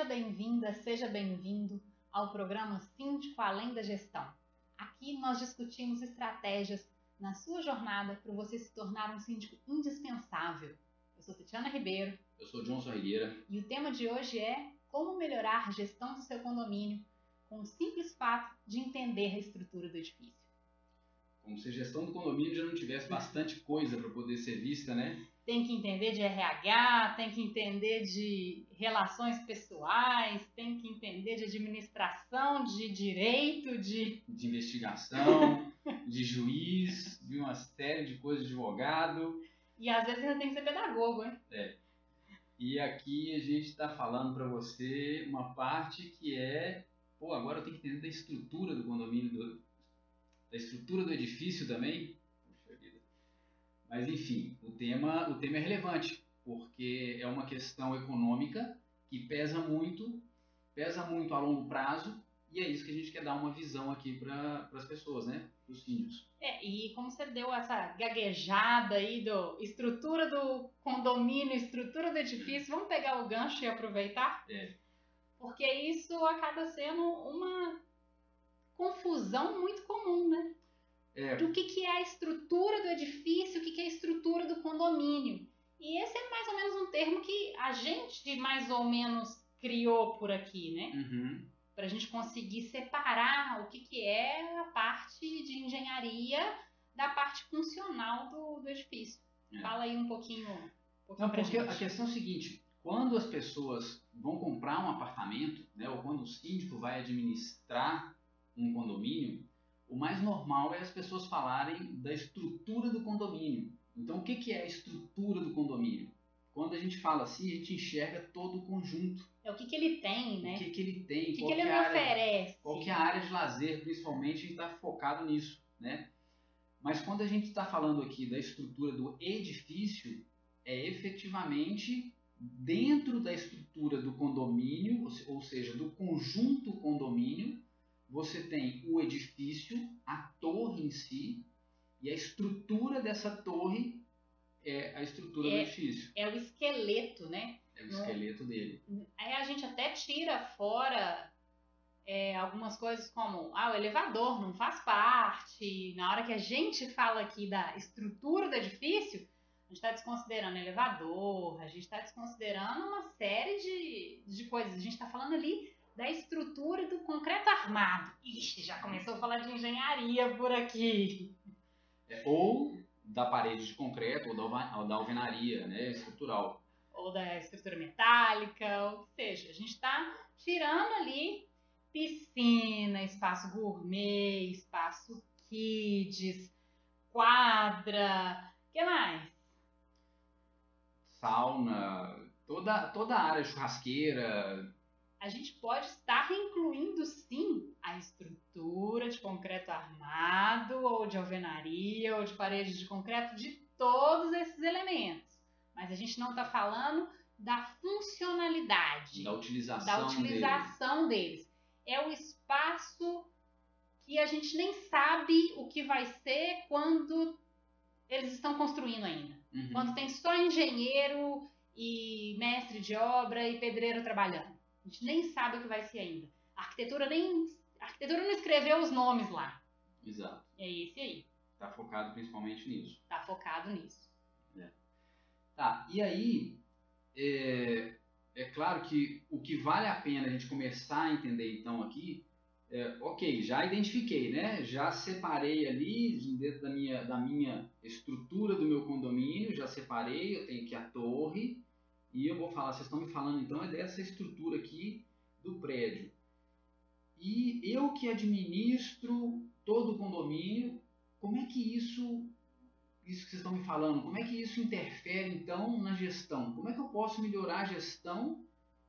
Seja bem-vinda, seja bem-vindo ao programa Síndico Além da Gestão. Aqui nós discutimos estratégias na sua jornada para você se tornar um síndico indispensável. Eu sou Tatiana Ribeiro. Eu sou João Sorrigueira. E o tema de hoje é como melhorar a gestão do seu condomínio com o simples fato de entender a estrutura do edifício. Como se a gestão do condomínio já não tivesse bastante coisa para poder ser vista, né? tem que entender de RH, tem que entender de relações pessoais, tem que entender de administração, de direito, de. De investigação, de juiz, de uma série de coisas de advogado. E às vezes ainda tem que ser pedagogo, hein? É. E aqui a gente está falando para você uma parte que é. Pô, agora eu tenho que entender da estrutura do condomínio, do, da estrutura do edifício também mas enfim, o tema, o tema é relevante, porque é uma questão econômica que pesa muito, pesa muito a longo prazo, e é isso que a gente quer dar uma visão aqui para as pessoas, né? Para os síndicos. É, e como você deu essa gaguejada aí do estrutura do condomínio, estrutura do edifício, vamos pegar o gancho e aproveitar? É. Porque isso acaba sendo uma confusão muito comum, né? É. Do que, que é a estrutura do edifício, o que, que é a estrutura do condomínio. E esse é mais ou menos um termo que a gente mais ou menos criou por aqui, né? Uhum. Para a gente conseguir separar o que, que é a parte de engenharia da parte funcional do, do edifício. É. Fala aí um pouquinho. Um pouquinho Não, porque a questão é a seguinte: quando as pessoas vão comprar um apartamento, né, ou quando o síndico vai administrar um condomínio, o mais normal é as pessoas falarem da estrutura do condomínio. Então, o que que é a estrutura do condomínio? Quando a gente fala assim, a gente enxerga todo o conjunto. É o que, que ele tem, né? O que, que ele tem, O que, que ele me é área, oferece? qual que é a área de lazer, principalmente, a gente está focado nisso, né? Mas quando a gente está falando aqui da estrutura do edifício, é efetivamente dentro da estrutura do condomínio, ou seja, do conjunto condomínio, você tem o edifício, a torre em si, e a estrutura dessa torre é a estrutura do É. edifício, É o esqueleto, né? é o Não. esqueleto dele. Aí a gente até tira fora é, algumas coisas como ah, o elevador não faz parte. Na hora que a gente fala aqui da estrutura do edifício, a gente está desconsiderando elevador, a gente está desconsiderando uma série de, de coisas. A gente está falando ali da estrutura do concreto armado. Ixi, já começou a falar de engenharia por aqui. Ou da parede de concreto, ou da, ou da alvenaria né, estrutural. ou da estrutura metálica, ou o que seja. A gente está tirando ali piscina, espaço gourmet, espaço kids, quadra, o que mais? Sauna, toda, toda a área churrasqueira, A gente pode estar incluindo sim a estrutura de concreto armado, ou de alvenaria, ou de paredes de concreto, de todos esses elementos. Mas a gente não está falando da funcionalidade. da utilização, da utilização deles. É o espaço que a gente nem sabe o que vai ser quando eles estão construindo ainda. Uhum. Quando tem só engenheiro e mestre de obra e pedreiro trabalhando. A gente nem sabe o que vai ser ainda. A arquitetura nem. A arquitetura não escreveu os nomes lá. Exato. É esse aí. Está focado principalmente nisso. Tá focado nisso. Tá, e aí, é, é claro que o que vale a pena a gente começar a entender então aqui, é, ok, já identifiquei, né? Já separei ali dentro da minha, da minha estrutura do meu condomínio, já separei, eu tenho aqui a torre, e eu vou falar, vocês estão me falando então é dessa estrutura aqui do prédio. E eu que administro todo o condomínio, como é que isso isso que vocês estão me falando, como é que isso interfere então na gestão? Como é que eu posso melhorar a gestão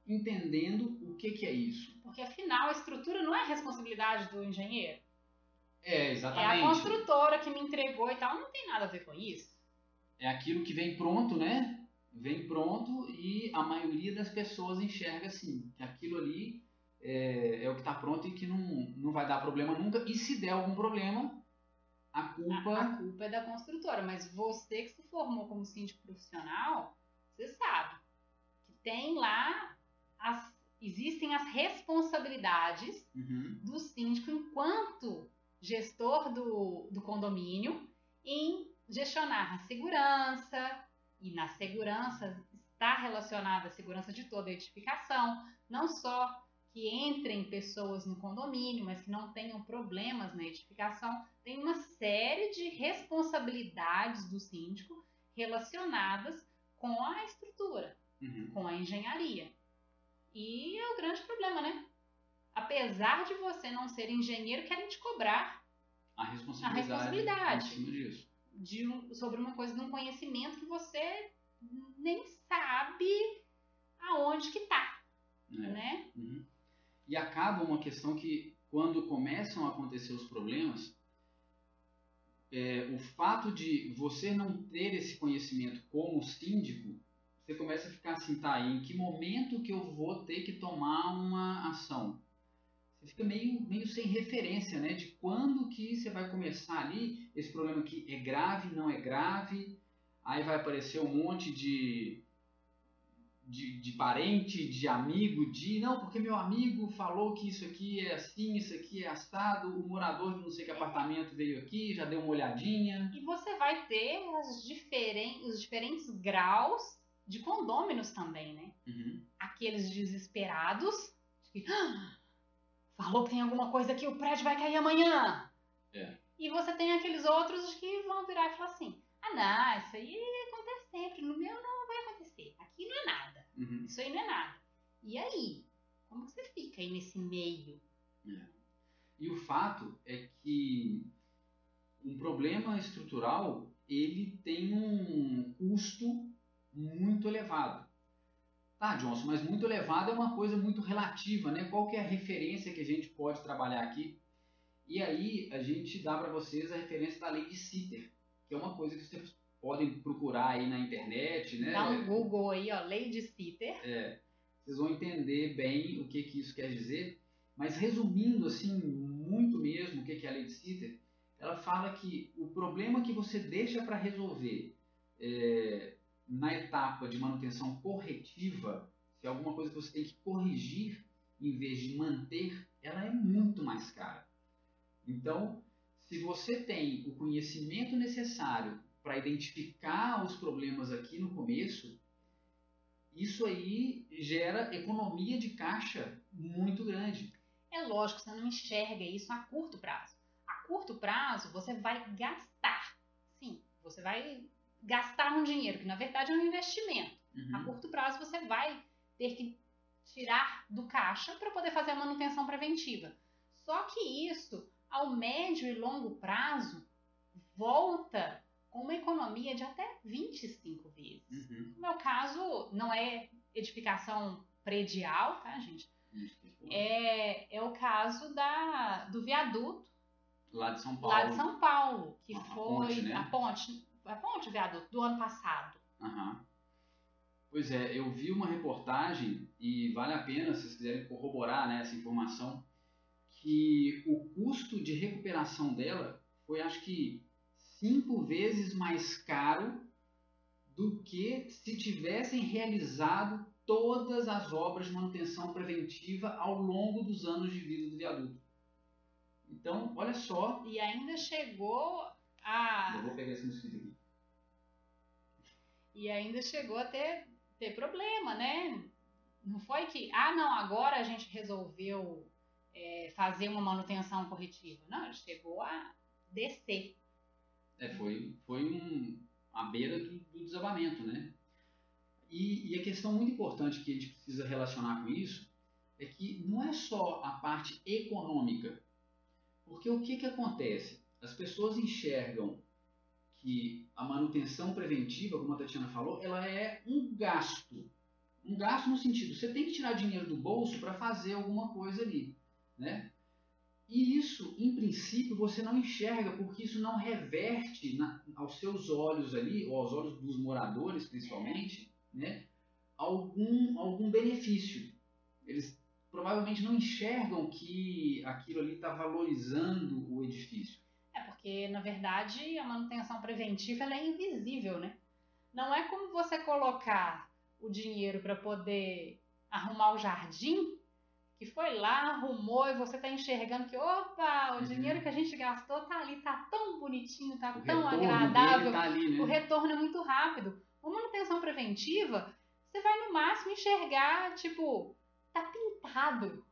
entendendo o que, que é isso? Porque afinal a estrutura não é responsabilidade do engenheiro. É, É a exatamente. construtora que me entregou e tal. Não tem nada a ver com isso. É aquilo que vem pronto, né? Vem pronto e a maioria das pessoas enxerga assim, que aquilo ali é, é o que está pronto e que não, não vai dar problema nunca. E se der algum problema, a A, culpa a culpa é da construtora, mas você que se formou como síndico profissional, você sabe que tem lá as existem as responsabilidades Uhum. do síndico enquanto gestor do, do condomínio em gestionar a segurança, e na segurança está relacionada a segurança de toda a edificação, não só que entrem pessoas no condomínio, mas que não tenham problemas na edificação. Tem uma série de responsabilidades do síndico relacionadas com a estrutura, Uhum. com a engenharia. E é o grande problema, né? Apesar de você não ser engenheiro, querem te cobrar A responsabilidade. responsabilidade. De um- sobre uma coisa de um conhecimento que você nem sabe aonde que tá, É. né? Uhum. E acaba uma questão que, quando começam a acontecer os problemas, é, o fato de você não ter esse conhecimento como síndico, você começa a ficar assim, tá, em que momento que eu vou ter que tomar uma ação? Você fica meio, meio sem referência, né? De quando que você vai começar ali, esse problema que é grave, não é grave, aí vai aparecer um monte de de, de parente, de amigo, de não, porque meu amigo falou que isso aqui é assim, isso aqui é assado, o morador de não sei que apartamento veio aqui, já deu uma olhadinha. E você vai ter as diferen os diferentes graus de condôminos também, né? Uhum. Aqueles desesperados, de que, "Ah, falou que tem alguma coisa aqui, o prédio vai cair amanhã. É. E você tem aqueles outros que vão virar e falar assim: ah, não, isso aí acontece sempre, no meu não vai acontecer, aqui não é nada. Uhum. Isso aí não é nada. E aí? Como você fica aí nesse meio? E o fato é que um problema estrutural ele tem um custo muito elevado. Tá, Johnson, mas muito elevado é uma coisa muito relativa, né? Qual que é a referência que a gente pode trabalhar aqui? E aí a gente dá para vocês a referência da lei de Sitter, que é uma coisa que vocês podem procurar aí na internet, né? Dá um Google aí, ó, lei de Sitter. vocês vão entender bem o que, que isso quer dizer. Mas resumindo assim, muito mesmo o que, que é a lei de Sitter, ela fala que o problema que você deixa para resolver é, na etapa de manutenção corretiva, se é alguma coisa que você tem que corrigir em vez de manter, ela é muito mais cara. Então, se você tem o conhecimento necessário para identificar os problemas aqui no começo, isso aí gera economia de caixa muito grande. É lógico, você não enxerga isso a curto prazo. A curto prazo, você vai gastar. Sim, você vai gastar um dinheiro, que na verdade é um investimento. A Uhum. curto prazo, você vai ter que tirar do caixa para poder fazer a manutenção preventiva. Só que isso, ao médio e longo prazo, volta com uma economia de até 25 vezes. Uhum. No meu caso, não é edificação predial, tá, gente? Isso. É, é o caso da, do viaduto Lá de São Paulo. lá de São Paulo, que A- a foi ponte, né? a ponte, a ponte, o viaduto, do ano passado. Aham. Pois é, eu vi uma reportagem e vale a pena, se vocês quiserem corroborar né, essa informação, que o custo de recuperação dela foi acho que cinco vezes mais caro do que se tivessem realizado todas as obras de manutenção preventiva ao longo dos anos de vida do viaduto. Então, olha só, E ainda chegou a. eu vou pegar esse mosquito aqui. E ainda chegou a ter, ter problema, né? Não foi que, ah, não, agora a gente resolveu é, fazer uma manutenção corretiva. Não, chegou a descer. É, foi, foi um, a beira do, do desabamento, né? E, e a questão muito importante que a gente precisa relacionar com isso é que não é só a parte econômica. Porque o que, que acontece? As pessoas enxergam que a manutenção preventiva, como a Tatiana falou, ela é um gasto. Um gasto no sentido, você tem que tirar dinheiro do bolso para fazer alguma coisa ali, né? E isso, em princípio, você não enxerga, porque isso não reverte na, aos seus olhos ali, ou aos olhos dos moradores, principalmente, né, algum, algum benefício. Eles provavelmente não enxergam que aquilo ali está valorizando o edifício. Porque, na verdade, a manutenção preventiva é invisível, né? Não é como você colocar o dinheiro para poder arrumar o jardim, que foi lá, arrumou e você tá enxergando que, opa, o Uhum. dinheiro que a gente gastou tá ali, tá tão bonitinho, tá O tão agradável. tá ali, né? O retorno é muito rápido. Uma manutenção preventiva, você vai no máximo enxergar, tipo, tá pintado.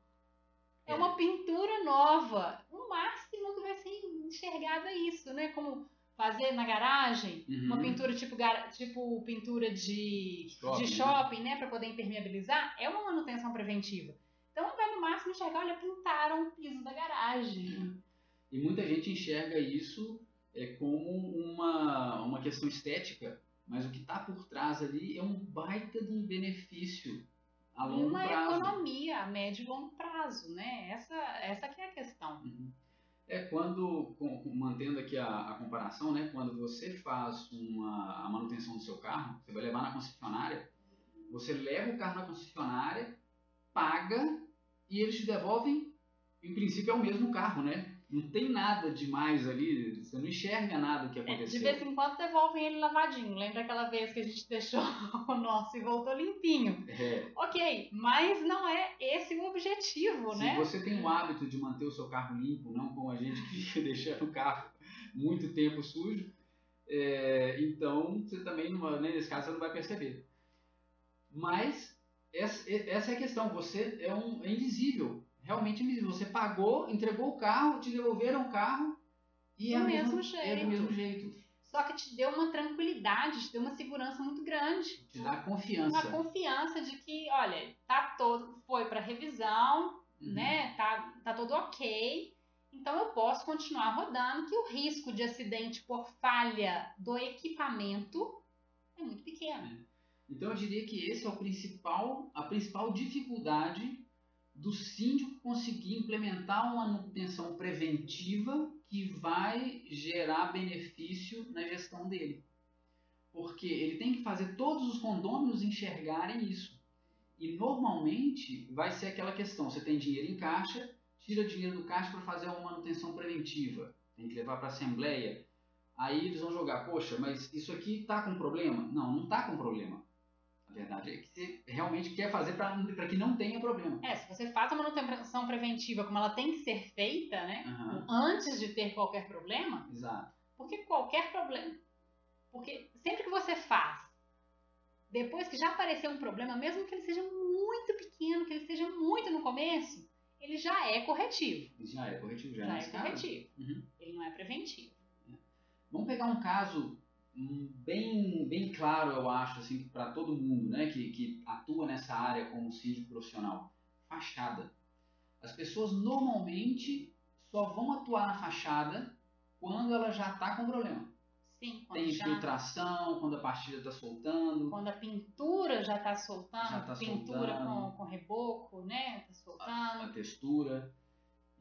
É uma pintura nova. O máximo que vai ser enxergado é isso, né? Como fazer na garagem, Uhum. uma pintura tipo, tipo pintura de Shopping, de né? shopping, né? Pra poder impermeabilizar, é uma manutenção preventiva. Então vai no máximo enxergar, olha, pintaram o piso da garagem. E muita gente enxerga isso é, como uma, uma questão estética, mas o que está por trás ali é um baita de um benefício a longo uma prazo. economia a médio e longo prazo, né? Essa, essa que é a questão. Uhum. É quando, com- mantendo aqui a, a comparação, né, quando você faz uma, a manutenção do seu carro, você vai levar na concessionária, você leva o carro na concessionária, paga e eles te devolvem, em princípio é o mesmo carro, né? Não tem nada demais ali, você não enxerga nada que É, de aconteceu. vez em quando devolvem ele lavadinho. Lembra aquela vez que a gente deixou o nosso e voltou limpinho? É, Ok, mas não é esse o objetivo, se né? você tem o hábito de manter o seu carro limpo, não como a gente que fica deixando o carro muito tempo sujo, é, então você também, numa- né, nesse caso, você não vai perceber. Mas essa, essa é a questão, você é, um, é invisível, realmente invisível. Você pagou, entregou o carro, te devolveram o carro e é, Do o mesmo é do jeito. mesmo jeito. Só que te deu uma tranquilidade, te deu uma segurança muito grande. Te dá confiança. Uma confiança de que, olha, tá todo, foi para revisão, Uhum. né? Tá, tá tudo ok. Então eu posso continuar rodando, que o risco de acidente por falha do equipamento é muito pequeno. Então eu diria que esse é o principal, a principal dificuldade do síndico conseguir implementar uma manutenção preventiva que vai gerar benefício na gestão dele. Porque ele tem que fazer todos os condôminos enxergarem isso. E normalmente vai ser aquela questão, você tem dinheiro em caixa, tira dinheiro do caixa para fazer uma manutenção preventiva, tem que levar para a assembleia. Aí eles vão jogar, poxa, mas isso aqui tá com problema? Não, não tá com problema. A verdade é que você realmente quer fazer para que não tenha problema. É, se você faz a manutenção preventiva como ela tem que ser feita, né? Aham, Antes de ter qualquer problema, exato. porque qualquer problema. Porque sempre que você faz, depois que já apareceu um problema, mesmo que ele seja muito pequeno, que ele seja muito no começo, ele já é corretivo. Já é corretivo, já, Já é caso. corretivo. Uhum. Ele não é preventivo. Vamos pegar um caso bem, bem claro, eu acho, assim, para todo mundo né, que, que atua nessa área como síndico profissional. Fachada. As pessoas normalmente só vão atuar na fachada quando ela já está com problema. Sim, quando, Tem já, infiltração, quando a pastilha está soltando, quando a pintura já está soltando, Já tá pintura soltando. Com, com reboco, né? Tá soltando. a textura.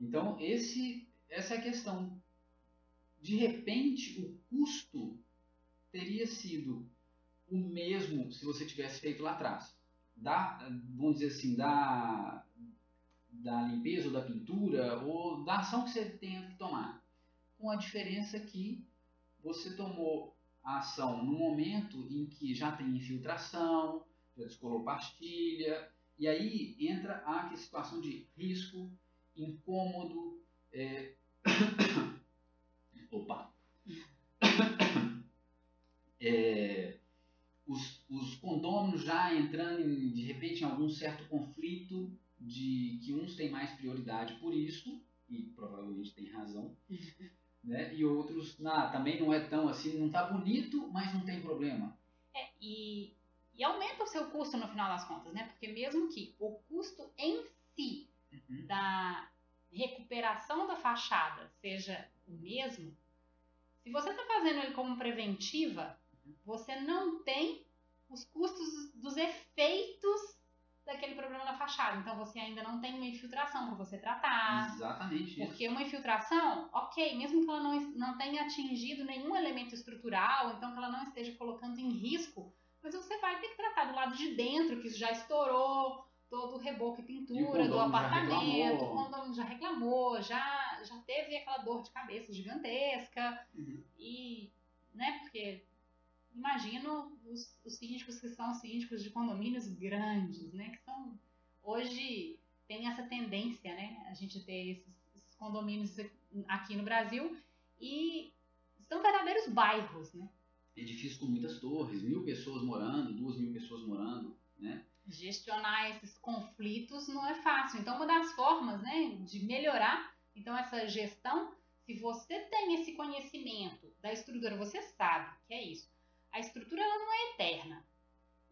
Então, esse, essa é a questão. De repente, o custo teria sido o mesmo se você tivesse feito lá atrás. Da, vamos dizer assim, da, da limpeza ou da pintura, ou da ação que você tenha que tomar. Com a diferença que você tomou a ação no momento em que já tem infiltração, já descolou pastilha, e aí entra a situação de risco, incômodo, é... opa, é... os, os condôminos já entrando em, de repente em algum certo conflito de que uns têm mais prioridade por isso e provavelmente tem razão, né? E outros nah, também não é tão assim, não tá bonito, mas não tem problema. É, e, e aumenta o seu custo no final das contas, né? Porque mesmo que o custo em si Uhum. da recuperação da fachada seja o mesmo, se você está fazendo ele como preventiva, você não tem os custos dos efeitos daquele problema na fachada. Então você ainda não tem uma infiltração para você tratar. Exatamente isso. Porque uma infiltração, ok, mesmo que ela não, não tenha atingido nenhum elemento estrutural, então que ela não esteja colocando em risco, mas você vai ter que tratar do lado de dentro, que isso já estourou, todo o reboco e E o pintura do apartamento, o condomínio já reclamou, já, já teve aquela dor de cabeça gigantesca, Uhum. e, né, porque imagino os, os síndicos que são síndicos de condomínios grandes, né, que são hoje tem essa tendência, né? A gente ter esses, esses condomínios aqui no Brasil e são verdadeiros bairros, né? Edifícios com muitas torres, mil pessoas morando, duas mil pessoas morando, né? Gestionar esses conflitos não é fácil. Então, uma das formas, né, de melhorar, então essa gestão, se você tem esse conhecimento da estrutura, você sabe que é isso. A estrutura ela não é eterna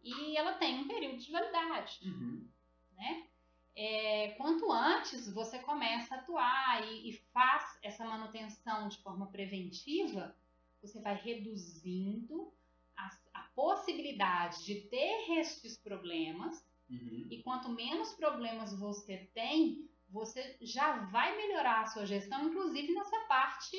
e ela tem um período de validade, Uhum. né? É, quanto antes você começa a atuar e, e faz essa manutenção de forma preventiva, você vai reduzindo a, a possibilidade de ter estes problemas Uhum. e quanto menos problemas você tem, você já vai melhorar a sua gestão, inclusive nessa parte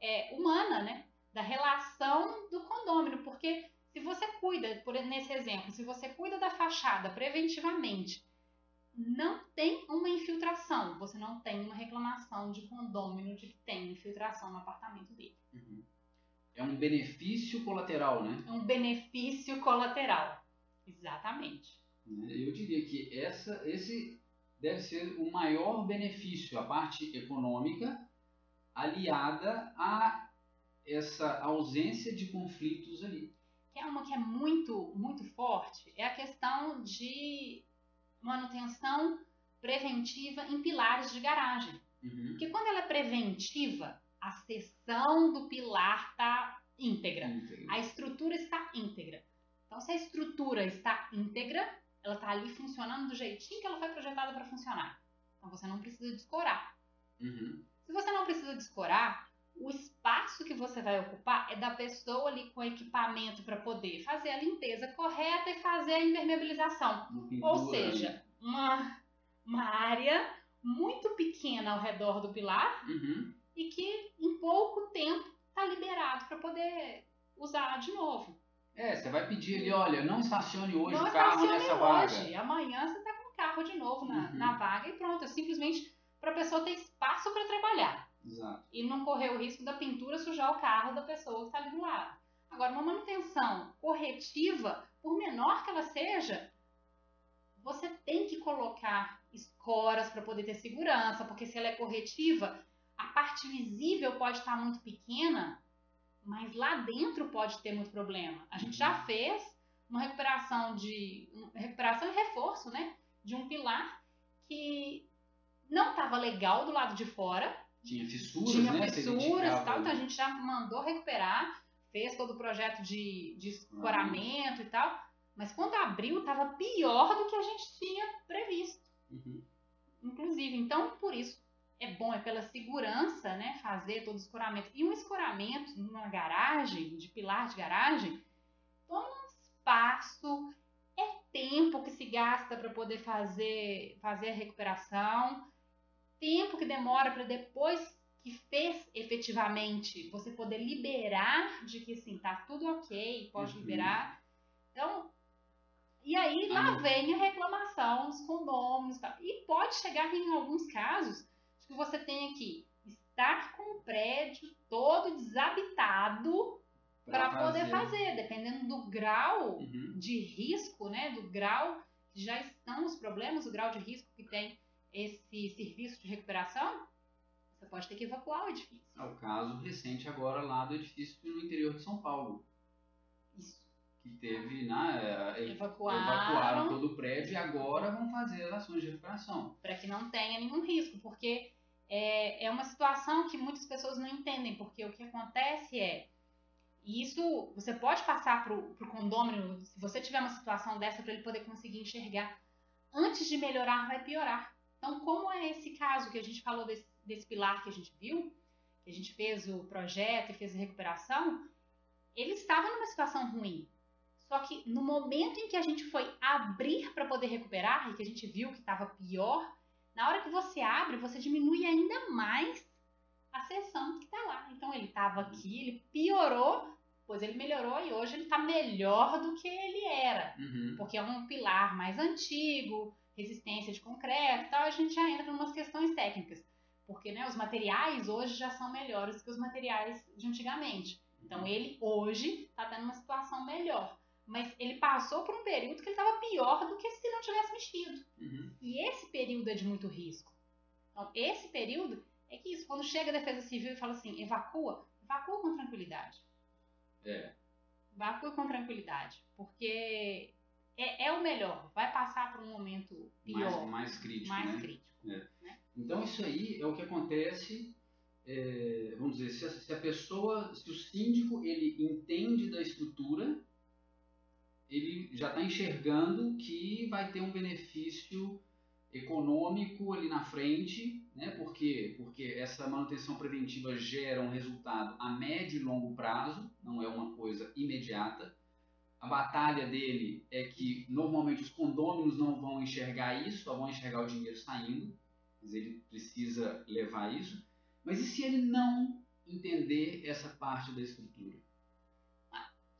é, humana, né? Da relação do condômino, porque se você cuida, por nesse exemplo, se você cuida da fachada preventivamente, não tem uma infiltração, você não tem uma reclamação de condômino de que tem infiltração no apartamento dele. Uhum. É um benefício colateral, né? É um benefício colateral. Exatamente. Eu diria que essa, esse deve ser o maior benefício, a parte econômica, aliada a essa ausência de conflitos ali. que é uma que é muito, muito forte, é a questão de manutenção preventiva em pilares de garagem. Uhum. Porque quando ela é preventiva, a seção do pilar está íntegra, a estrutura está íntegra. Então, se a estrutura está íntegra, ela está ali funcionando do jeitinho que ela foi projetada para funcionar. Então, você não precisa descorar. Uhum. Se você não precisa descorar, o espaço que você vai ocupar é da pessoa ali com equipamento para poder fazer a limpeza correta e fazer a impermeabilização. Ou seja, uma, uma área muito pequena ao redor do pilar Uhum. e que em pouco tempo está liberado para poder usar de novo. É, você vai pedir ali, olha, não estacione hoje não o carro nessa vaga. hoje, amanhã você está com o carro de novo na, Uhum. na vaga e pronto. É simplesmente para a pessoa ter espaço para trabalhar. Exato. e não correr o risco da pintura sujar o carro da pessoa que está ali do lado. Agora, uma manutenção corretiva, por menor que ela seja, você tem que colocar escoras para poder ter segurança, porque se ela é corretiva, a parte visível pode estar muito pequena, mas lá dentro pode ter muito problema. A gente já fez uma recuperação de uma recuperação e reforço, né, de um pilar que não estava legal do lado de fora, Tinha fissuras, tinha né? Fissuras e tal, então a gente já mandou recuperar, fez todo o projeto de, de escoramento e tal, mas quando abriu estava pior do que a gente tinha previsto, Uhum. inclusive. Então, por isso, é bom, é pela segurança, né, fazer todo o escoramento. E um escoramento numa garagem, de pilar de garagem, toma um espaço, é tempo que se gasta para poder fazer, fazer a recuperação, tempo que demora para depois que fez efetivamente você poder liberar de que sim, tá tudo ok, pode Uhum. liberar. Então, e aí lá vem a reclamação dos condôminos e tal. E pode chegar em alguns casos que você tenha que estar com o prédio todo desabitado para poder fazer, dependendo do grau Uhum. de risco, né, do grau que já estão os problemas, o grau de risco que tem esse serviço de recuperação, você pode ter que evacuar o edifício. É o caso recente agora lá do edifício no interior de São Paulo, Isso. que teve, né, eh, Evacuaram, evacuaram todo o prédio e agora vão fazer as ações de recuperação. para que não tenha nenhum risco, porque é, é uma situação que muitas pessoas não entendem, porque o que acontece é, isso você pode passar para o condômino, se você tiver uma situação dessa, para ele poder conseguir enxergar. Antes de melhorar, vai piorar. Então, como é esse caso que a gente falou desse, desse pilar que a gente viu, que a gente fez o projeto e fez a recuperação, ele estava numa situação ruim. Só que no momento em que a gente foi abrir para poder recuperar e que a gente viu que estava pior, na hora que você abre, você diminui ainda mais a seção que está lá. Então ele estava aqui, ele piorou, pois ele melhorou e hoje ele está melhor do que ele era, Uhum. porque é um pilar mais antigo, resistência de concreto, e tal. A gente já entra em umas questões técnicas, porque né, os materiais hoje já são melhores que os materiais de antigamente. Então ele hoje está tendo uma situação melhor. mas ele passou por um período que ele estava pior do que se não tivesse mexido. Uhum. E esse período é de muito risco. Então, esse período é que isso, quando chega a Defesa Civil e fala assim, evacua, evacua com tranquilidade. É. Evacua com tranquilidade, porque é, é o melhor. Vai passar por um momento pior, Mais, mais crítico, mais né? crítico. Então isso aí é o que acontece, é, vamos dizer, se a, se a pessoa, se o síndico ele entende da estrutura, ele já está enxergando que vai ter um benefício econômico ali na frente, né? Por quê? Porque essa manutenção preventiva gera um resultado a médio e longo prazo, não é uma coisa imediata. A batalha dele é que normalmente os condôminos não vão enxergar isso, só vão enxergar o dinheiro saindo, mas ele precisa levar isso. Mas e se ele não entender essa parte da estrutura?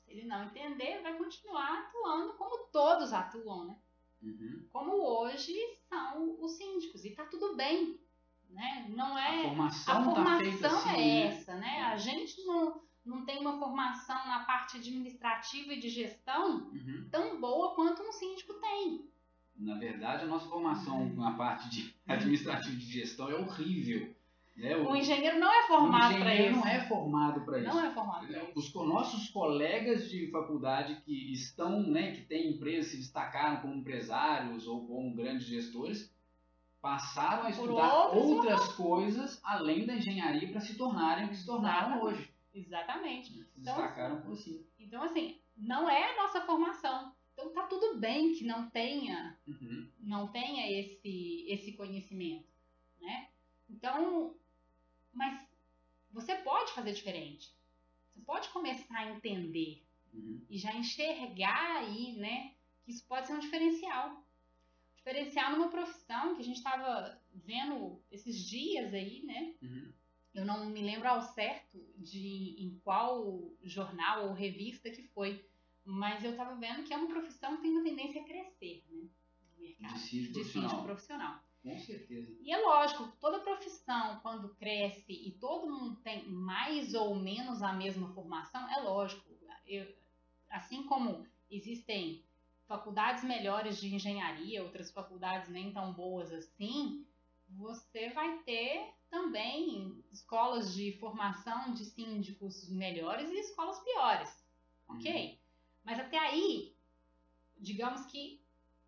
Se ele não entender, vai continuar atuando como todos atuam, né? Uhum. Como hoje são os síndicos. E tá tudo bem, né? Não A é... formação A está feita formação assim, é né? essa, né? A gente não, não tem uma formação na parte administrativa e de gestão Uhum. tão boa quanto um síndico tem. Na verdade, a nossa formação na parte de administrativa de gestão é horrível. Né? O engenheiro não é formado o para isso. não é formado para isso. Não é formado para isso. Os nossos colegas de faculdade que estão, né, que têm empresas, se destacaram como empresários ou como grandes gestores, passaram a estudar outras outras coisas além da engenharia para se tornarem o que se tornaram hoje. Exatamente. Então, destacaram por assim. Então, assim, não é a nossa formação. Então tá tudo bem que não tenha, Uhum. não tenha esse, esse conhecimento, né? Então, mas você pode fazer diferente. Você pode começar a entender Uhum. e já enxergar aí, né, que isso pode ser um diferencial. Diferencial numa profissão que a gente estava vendo esses dias aí, né? Uhum. Eu não me lembro ao certo de em qual jornal ou revista que foi, mas eu estava vendo que é uma profissão que tem uma tendência a crescer, né? No mercado De síndico de profissional. profissional. Com certeza. E é lógico, toda profissão, quando cresce e todo mundo tem mais ou menos a mesma formação, é lógico. Eu- assim como existem faculdades melhores de engenharia, outras faculdades nem tão boas assim, você vai ter também escolas de formação de síndicos melhores e escolas piores. Ok? Mas até aí, digamos que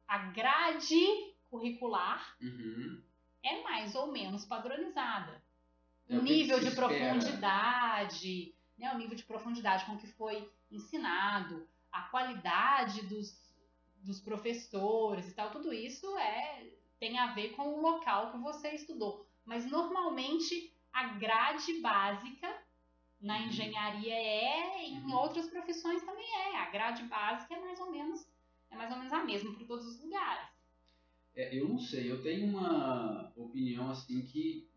a grade curricular Uhum. é mais ou menos padronizada. É o nível de espera. profundidade, né, o nível de profundidade com que foi ensinado, a qualidade dos, dos professores e tal, tudo isso é tem a ver com o local que você estudou. Mas normalmente a grade básica na Uhum. engenharia é, e em Uhum. outras profissões também é. A grade básica é mais ou menos é mais ou menos a mesma para todos os lugares. É, eu não sei, eu tenho uma opinião assim que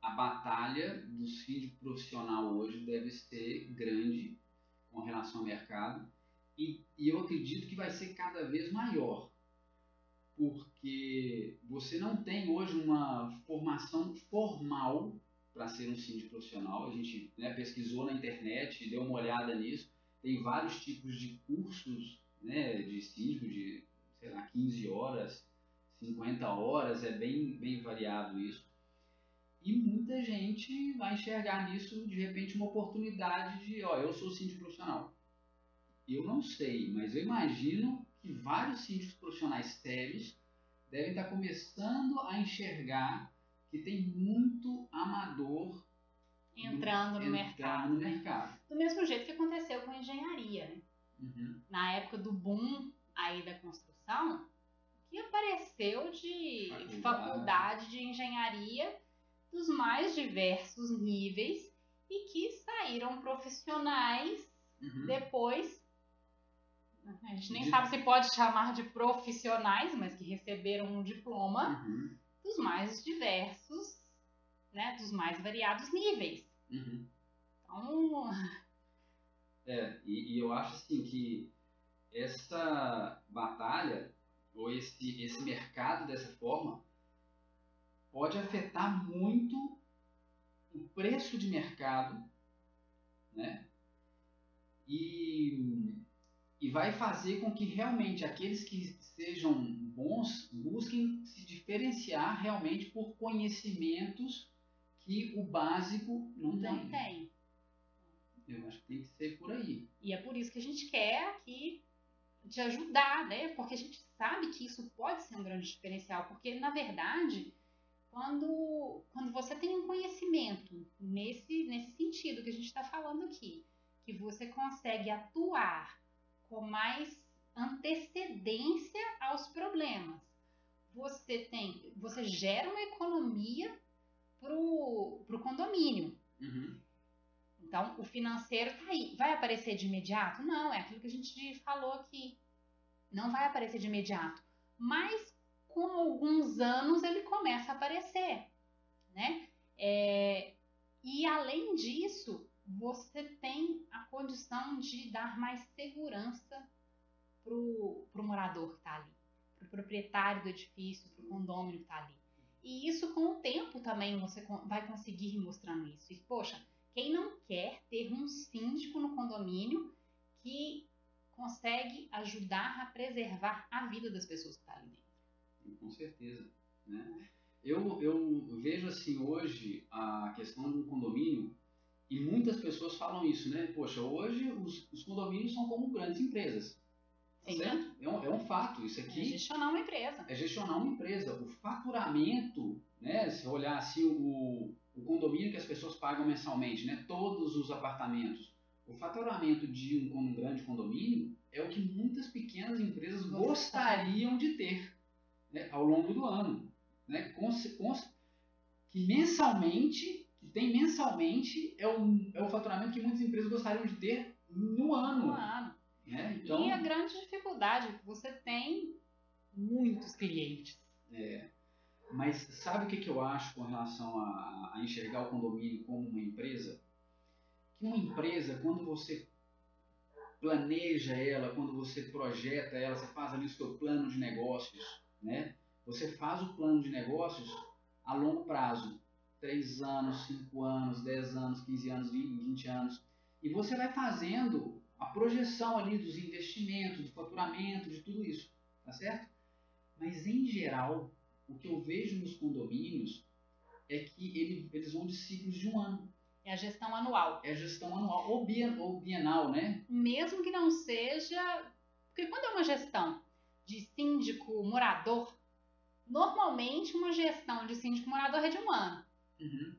a batalha do síndico profissional hoje deve ser grande com relação ao mercado e, e eu acredito que vai ser cada vez maior porque você não tem hoje uma formação formal para ser um síndico profissional. A gente né, pesquisou na internet, deu uma olhada nisso. Tem vários tipos de cursos né, de síndico, de sei lá, 15 horas, 50 horas, é bem, bem variado isso. E muita gente vai enxergar nisso, de repente, uma oportunidade de, ó, eu sou síndico profissional. Eu não sei, mas eu imagino que vários síndicos profissionais sérios devem estar começando a enxergar que tem muito amador Entrando no entrando mercado. no mercado. Do mesmo jeito que aconteceu com a engenharia, né? Uhum. Na época do boom aí da construção, que apareceu de Faculdade. faculdade de engenharia dos mais diversos níveis e que saíram profissionais Uhum. depois. A gente nem De- sabe se pode chamar de profissionais, mas que receberam um diploma Uhum. dos mais diversos, né, dos mais variados níveis. Uhum. Então, É, e, e eu acho assim que essa batalha, ou esse, esse mercado dessa forma, pode afetar muito o preço de mercado, né? E, e vai fazer com que realmente aqueles que sejam bons busquem se diferenciar realmente por conhecimentos que o básico não tem. Não tem. Eu acho que tem que ser por aí. E é por isso que a gente quer aqui te ajudar, né? Porque a gente sabe que isso pode ser um grande diferencial, porque na verdade, quando, quando você tem um conhecimento nesse, nesse sentido que a gente está falando aqui, que você consegue atuar com mais antecedência aos problemas, você tem, você gera uma economia pro, pro condomínio. Uhum. Então, o financeiro tá aí. Vai aparecer de imediato? Não, é aquilo que a gente falou aqui. Não vai aparecer de imediato. Mas, com alguns anos, ele começa a aparecer, né? É, e, além disso, você tem a condição de dar mais segurança pro, pro morador que está ali, pro proprietário do edifício, pro condômino que está ali. E isso, com o tempo, também você vai conseguir ir mostrando isso. E, poxa, quem não quer ter um síndico no condomínio que consegue ajudar a preservar a vida das pessoas que estão tá ali dentro? Com certeza. Né? Eu, eu vejo assim hoje a questão do condomínio e muitas pessoas falam isso, né? Poxa, hoje os, os condomínios são como grandes empresas. Sim. Certo? É, um, é um fato. Isso aqui É gestionar uma empresa. é gestionar uma empresa. O faturamento, né? Se olhar assim o, o condomínio que as pessoas pagam mensalmente, né? Todos os apartamentos. O faturamento de um, um grande condomínio é o que muitas pequenas empresas gostariam de ter né? ao longo do ano. Né? Cons, cons, que mensalmente, tem mensalmente, é o, é o faturamento que muitas empresas gostariam de ter no ano. No ano. Né? Então, E a grande dificuldade você tem muitos clientes. É, mas sabe o que, que eu acho com relação a, a enxergar o condomínio como uma empresa? Que uma empresa, quando você planeja ela, quando você projeta ela, você faz ali o seu plano de negócios, né? Você faz o plano de negócios a longo prazo. 3 anos, 5 anos, 10 anos, 15 anos, 20, 20 anos. E você vai fazendo a projeção ali dos investimentos, do faturamento, de tudo isso. Tá certo? Mas em geral, o que eu vejo nos condomínios é que ele, eles vão de ciclos de um ano. É a gestão anual. É gestão anual ou, bien, ou bienal, né? Mesmo que não seja. Porque quando é uma gestão de síndico morador, normalmente uma gestão de síndico morador é de um ano. Uhum.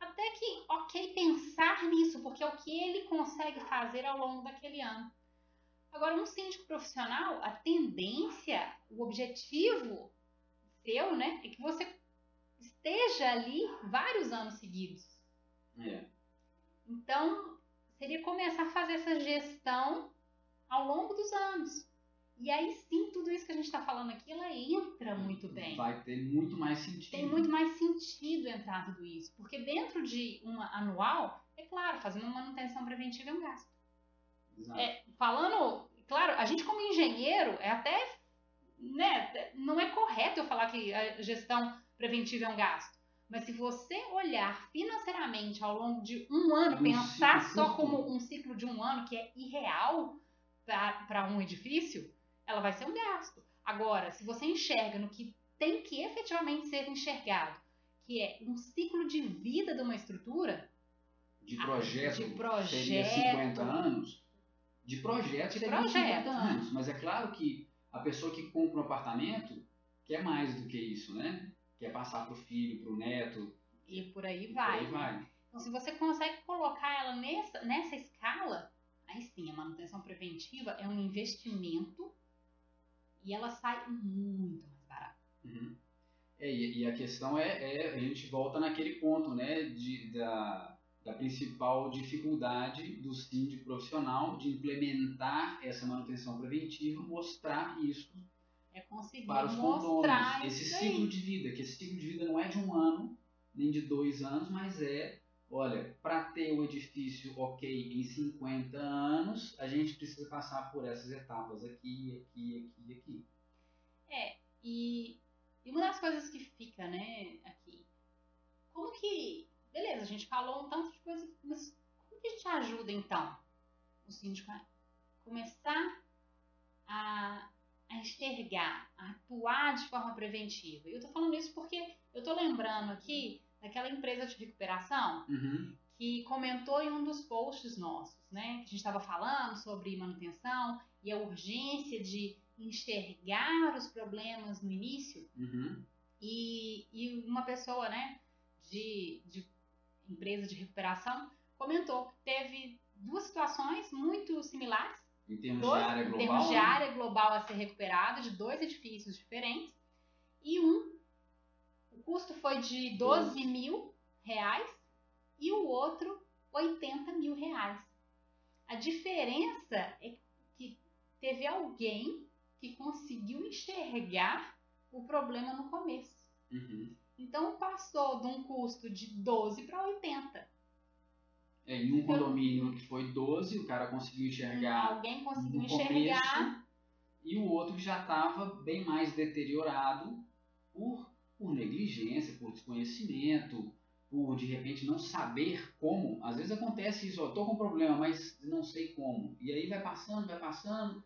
Até que, ok, pensar nisso, porque é o que ele consegue fazer ao longo daquele ano. Agora, um síndico profissional, a tendência, o objetivo seu, né, é que você esteja ali vários anos seguidos. É. Então, seria começar a fazer essa gestão ao longo dos anos. E aí sim, tudo isso que a gente está falando aqui, ela entra muito bem. Vai ter muito mais sentido. Tem muito mais sentido entrar tudo isso. Porque dentro de uma anual, é claro, fazendo uma manutenção preventiva é um gasto. Exato. É, falando, claro, a gente como engenheiro, é até, né, não é correto eu falar que a gestão preventiva é um gasto. Mas se você olhar financeiramente ao longo de um ano, Um pensar só como um ciclo de um ano, que é irreal para um edifício, ela vai ser um gasto. Agora, se você enxerga no que tem que efetivamente ser enxergado, que é um ciclo de vida de uma estrutura, de projeto, de projeto. seria 50 anos. De projeto De seria projeto, 50 né? anos. Mas é claro que a pessoa que compra um apartamento quer mais do que isso, né? Quer passar para o filho, para o neto. e por aí por vai. aí né? vai. Então, se você consegue colocar ela nessa, nessa escala, aí sim, a manutenção preventiva é um investimento e ela sai muito mais barata. Uhum. É, e, e a questão é, é, a gente volta naquele ponto, né, de, da, da principal dificuldade do síndico profissional de implementar essa manutenção preventiva, mostrar isso É conseguir para os condôminos. Esse ciclo de vida, que esse ciclo de vida não é de um ano, nem de dois anos, mas é, olha, para ter o edifício ok em 50 anos, a gente precisa passar por essas etapas aqui, aqui, aqui, aqui. E, e uma das coisas que fica, né, aqui, como que. Beleza, a gente falou um tanto de coisa, mas como que gente ajuda então o síndico a começar a, a enxergar, a atuar de forma preventiva. E eu tô falando isso porque eu tô lembrando aqui daquela empresa de recuperação Uhum. que comentou em um dos posts nossos, né? Que a gente estava falando sobre manutenção e a urgência de enxergar os problemas no início. Uhum. E, e uma pessoa, né, de, de empresa de recuperação comentou que teve duas situações muito similares Em termos dois, de área em global. termos de né? área global a ser recuperada, de dois edifícios diferentes, e um, custo foi de 12 mil reais e o outro 80 mil reais. A diferença é que teve alguém que conseguiu enxergar o problema no começo. Uhum. Então passou de um custo de 12 para 80. É, em um condomínio que foi 12, o cara conseguiu enxergar Alguém conseguiu enxergar começo, e o outro já estava bem mais deteriorado por, por negligência, por desconhecimento, por de repente não saber como. Às vezes acontece isso, ó, tô com problema, mas não sei como. E aí vai passando, vai passando.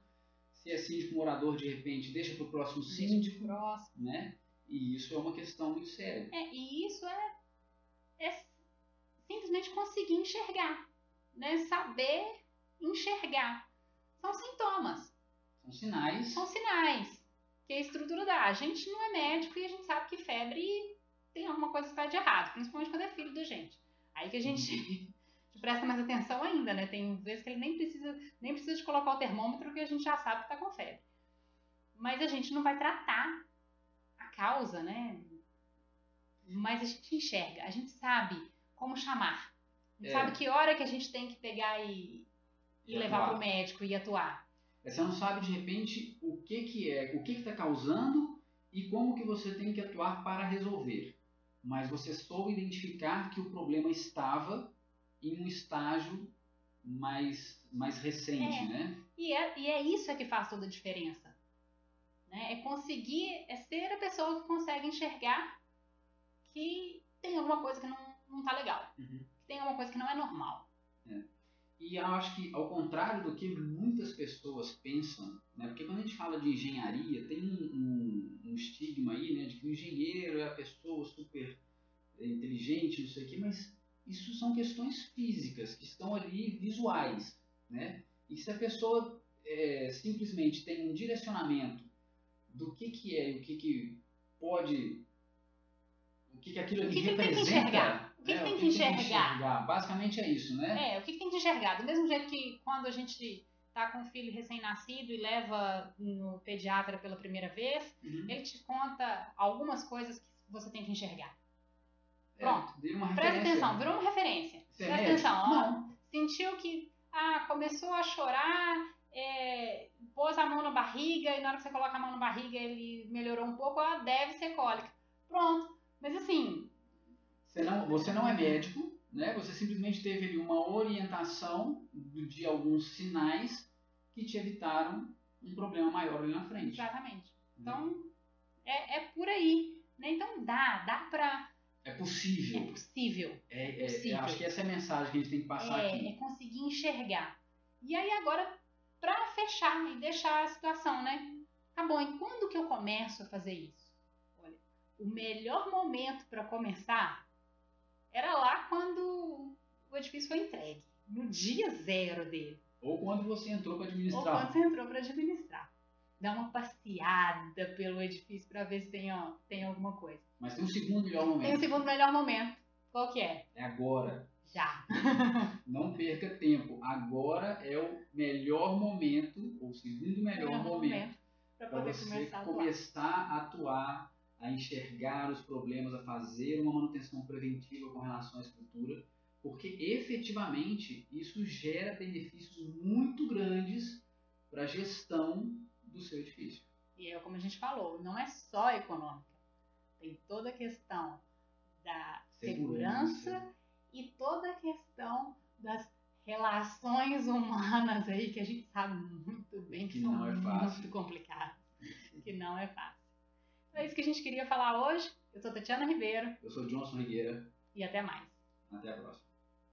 Se é síndico morador, de repente, deixa para o próximo síndico, próximo. né? E isso é uma questão muito séria. É, e isso é, é simplesmente conseguir enxergar, né? Saber enxergar. São sintomas, São sinais. são sinais que a estrutura dá. A gente não é médico e a gente sabe que febre tem alguma coisa que está de errado, principalmente quando é filho da gente. Aí que a gente presta mais atenção ainda, né? Tem vezes que ele nem precisa, nem precisa de colocar o termômetro que a gente já sabe que está com febre. Mas a gente não vai tratar a causa, né? Mas a gente enxerga, a gente sabe como chamar. A gente É. sabe que hora que a gente tem que pegar e, e levar para o médico e atuar. Você não sabe de repente o que que é, o que está causando e como que você tem que atuar para resolver. Mas você soube identificar que o problema estava em um estágio mais, mais recente, É. né? E é, e é isso é que faz toda a diferença. Né? É conseguir, é ser a pessoa que consegue enxergar que tem alguma coisa que não, não tá legal. Uhum. Que tem alguma coisa que não é normal. E eu acho que, ao contrário do que muitas pessoas pensam, né? porque quando a gente fala de engenharia, tem um, um- um estigma aí né? de que o engenheiro é a pessoa super inteligente, não sei o quê, mas isso são questões físicas, que estão ali visuais. Né? E se a pessoa é, simplesmente tem um direcionamento do que, que é e o que, que pode. O que, que aquilo ali que que tem que representa. enxergar? O que que né? tem que enxergar? Basicamente é isso, né? É, o que, que tem de enxergar? Do mesmo jeito que quando a gente tá com um filho recém-nascido e leva no pediatra pela primeira vez, Uhum. ele te conta algumas coisas que você tem que enxergar. É, Pronto. uma Presta atenção, virou uma referência. É Presta médico? atenção, ó. Sentiu que ah, começou a chorar, é, pôs a mão na barriga e na hora que você coloca a mão na barriga ele melhorou um pouco, ah, deve ser cólica. Pronto. Mas assim, Você não, você não é médico, né? Você simplesmente teve ali uma orientação de alguns sinais que te evitaram um problema maior ali na frente. exatamente. Então, é, é por aí. Né? Então dá, dá pra. É É possível. possível. É, é- possível. eu acho que essa é a mensagem que a gente tem que passar É, aqui. é conseguir enxergar. E aí agora, pra fechar e deixar a situação, né? Tá bom, e quando que eu começo a fazer isso? Olha, o melhor momento para começar era lá quando o edifício foi entregue. No dia zero dele. Ou quando você entrou para Ou administrar. quando você entrou para administrar. Dá uma passeada pelo edifício para ver se tem, ó, tem alguma coisa. Mas tem um segundo melhor Tem o momento. segundo melhor momento. Qual que é? É agora. Já. Não perca tempo. Agora é o melhor momento, ou o segundo melhor momento para para você começar a atuar. começar a atuar, a enxergar os problemas, a fazer uma manutenção preventiva com relação à estrutura, porque efetivamente isso gera benefícios muito grandes para a gestão do seu edifício. E é como a gente falou, não é só econômica. Tem toda a questão da segurança, e toda a questão das relações humanas aí, que a gente sabe muito bem que, Que são é muito complicadas. Que não é fácil. É isso que a gente queria falar hoje. Eu sou Tatiana Ribeiro Eu sou Johnson Rigueira, e até mais. até a próxima.